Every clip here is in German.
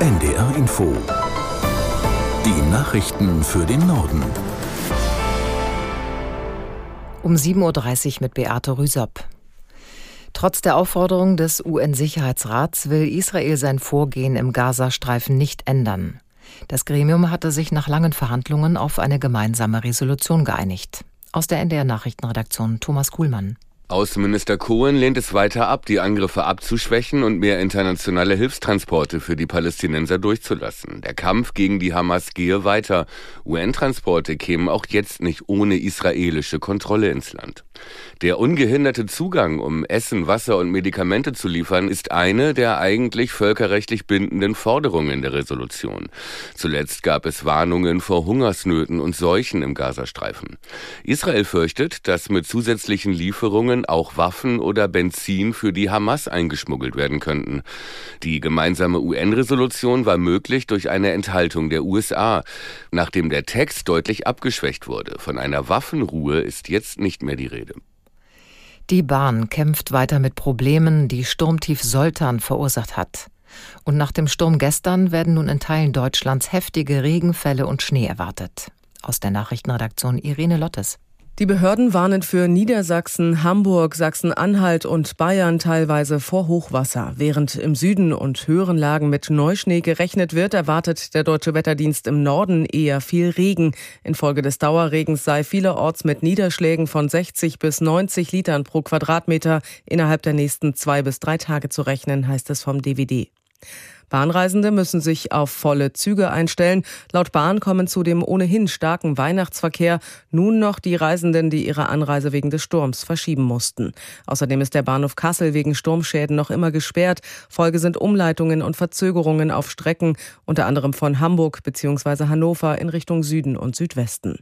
NDR Info. Die Nachrichten für den Norden. Um 7.30 Uhr mit Beate Rüsop. Trotz der Aufforderung des UN-Sicherheitsrats will Israel sein Vorgehen im Gazastreifen nicht ändern. Das Gremium hatte sich nach langen Verhandlungen auf eine gemeinsame Resolution geeinigt. Aus der NDR Nachrichtenredaktion Thomas Kuhlmann. Außenminister Cohen lehnt es weiter ab, die Angriffe abzuschwächen und mehr internationale Hilfstransporte für die Palästinenser durchzulassen. Der Kampf gegen die Hamas gehe weiter. UN-Transporte kämen auch jetzt nicht ohne israelische Kontrolle ins Land. Der ungehinderte Zugang, um Essen, Wasser und Medikamente zu liefern, ist eine der eigentlich völkerrechtlich bindenden Forderungen der Resolution. Zuletzt gab es Warnungen vor Hungersnöten und Seuchen im Gazastreifen. Israel fürchtet, dass mit zusätzlichen Lieferungen Auch Waffen oder Benzin für die Hamas eingeschmuggelt werden könnten. Die gemeinsame UN-Resolution war möglich durch eine Enthaltung der USA, nachdem der Text deutlich abgeschwächt wurde. Von einer Waffenruhe ist jetzt nicht mehr die Rede. Die Bahn kämpft weiter mit Problemen, die Sturmtief Soltan verursacht hat. Und nach dem Sturm gestern werden nun in Teilen Deutschlands heftige Regenfälle und Schnee erwartet. Aus der Nachrichtenredaktion Irene Lottes. Die Behörden warnen für Niedersachsen, Hamburg, Sachsen-Anhalt und Bayern teilweise vor Hochwasser. Während im Süden und höheren Lagen mit Neuschnee gerechnet wird, erwartet der Deutsche Wetterdienst im Norden eher viel Regen. Infolge des Dauerregens sei vielerorts mit Niederschlägen von 60 bis 90 Litern pro Quadratmeter innerhalb der nächsten zwei bis drei Tage zu rechnen, heißt es vom DWD. Bahnreisende müssen sich auf volle Züge einstellen. Laut Bahn kommen zu dem ohnehin starken Weihnachtsverkehr nun noch die Reisenden, die ihre Anreise wegen des Sturms verschieben mussten. Außerdem ist der Bahnhof Kassel wegen Sturmschäden noch immer gesperrt. Folge sind Umleitungen und Verzögerungen auf Strecken, unter anderem von Hamburg bzw. Hannover in Richtung Süden und Südwesten.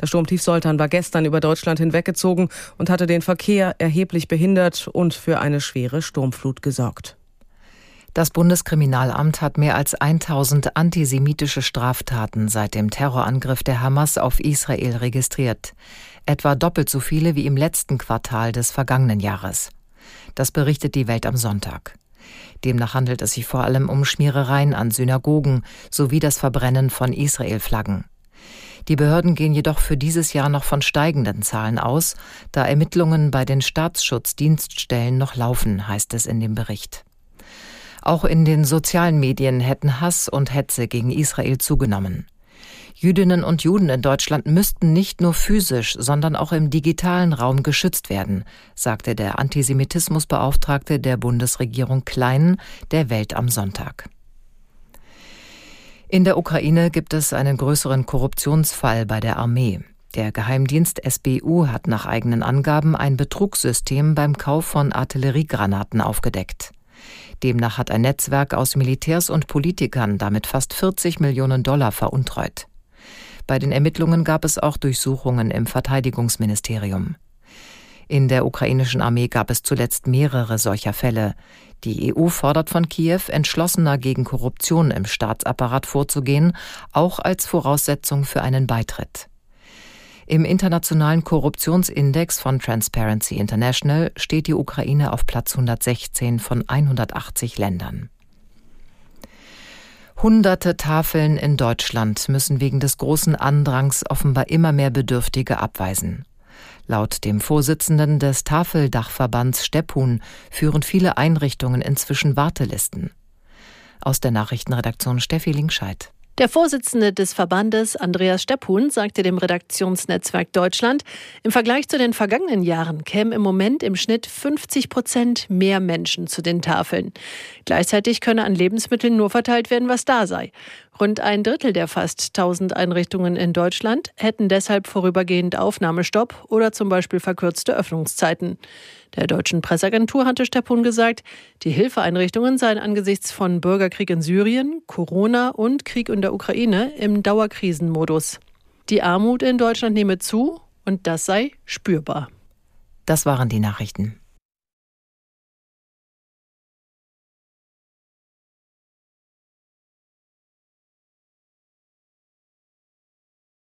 Das Sturmtief Soltan war gestern über Deutschland hinweggezogen und hatte den Verkehr erheblich behindert und für eine schwere Sturmflut gesorgt. Das Bundeskriminalamt hat mehr als 1000 antisemitische Straftaten seit dem Terrorangriff der Hamas auf Israel registriert. Etwa doppelt so viele wie im letzten Quartal des vergangenen Jahres. Das berichtet die Welt am Sonntag. Demnach handelt es sich vor allem um Schmierereien an Synagogen sowie das Verbrennen von Israel-Flaggen. Die Behörden gehen jedoch für dieses Jahr noch von steigenden Zahlen aus, da Ermittlungen bei den Staatsschutzdienststellen noch laufen, heißt es in dem Bericht. Auch in den sozialen Medien hätten Hass und Hetze gegen Israel zugenommen. Jüdinnen und Juden in Deutschland müssten nicht nur physisch, sondern auch im digitalen Raum geschützt werden, sagte der Antisemitismusbeauftragte der Bundesregierung Klein der Welt am Sonntag. In der Ukraine gibt es einen größeren Korruptionsfall bei der Armee. Der Geheimdienst SBU hat nach eigenen Angaben ein Betrugssystem beim Kauf von Artilleriegranaten aufgedeckt. Demnach hat ein Netzwerk aus Militärs und Politikern damit fast 40 Millionen Dollar veruntreut. Bei den Ermittlungen gab es auch Durchsuchungen im Verteidigungsministerium. In der ukrainischen Armee gab es zuletzt mehrere solcher Fälle. Die EU fordert von Kiew, entschlossener gegen Korruption im Staatsapparat vorzugehen, auch als Voraussetzung für einen Beitritt. Im internationalen Korruptionsindex von Transparency International steht die Ukraine auf Platz 116 von 180 Ländern. Hunderte Tafeln in Deutschland müssen wegen des großen Andrangs offenbar immer mehr Bedürftige abweisen. Laut dem Vorsitzenden des Tafeldachverbands Steppun führen viele Einrichtungen inzwischen Wartelisten. Aus der Nachrichtenredaktion Steffi Linkscheid. Der Vorsitzende des Verbandes, Andreas Stepphuhn, sagte dem Redaktionsnetzwerk Deutschland, im Vergleich zu den vergangenen Jahren kämen im Moment im Schnitt 50 Prozent mehr Menschen zu den Tafeln. Gleichzeitig könne an Lebensmitteln nur verteilt werden, was da sei. Rund ein Drittel der fast 1000 Einrichtungen in Deutschland hätten deshalb vorübergehend Aufnahmestopp oder zum Beispiel verkürzte Öffnungszeiten. Der deutschen Presseagentur hatte Steppun gesagt, die Hilfeeinrichtungen seien angesichts von Bürgerkrieg in Syrien, Corona und Krieg in der Ukraine im Dauerkrisenmodus. Die Armut in Deutschland nehme zu und das sei spürbar. Das waren die Nachrichten.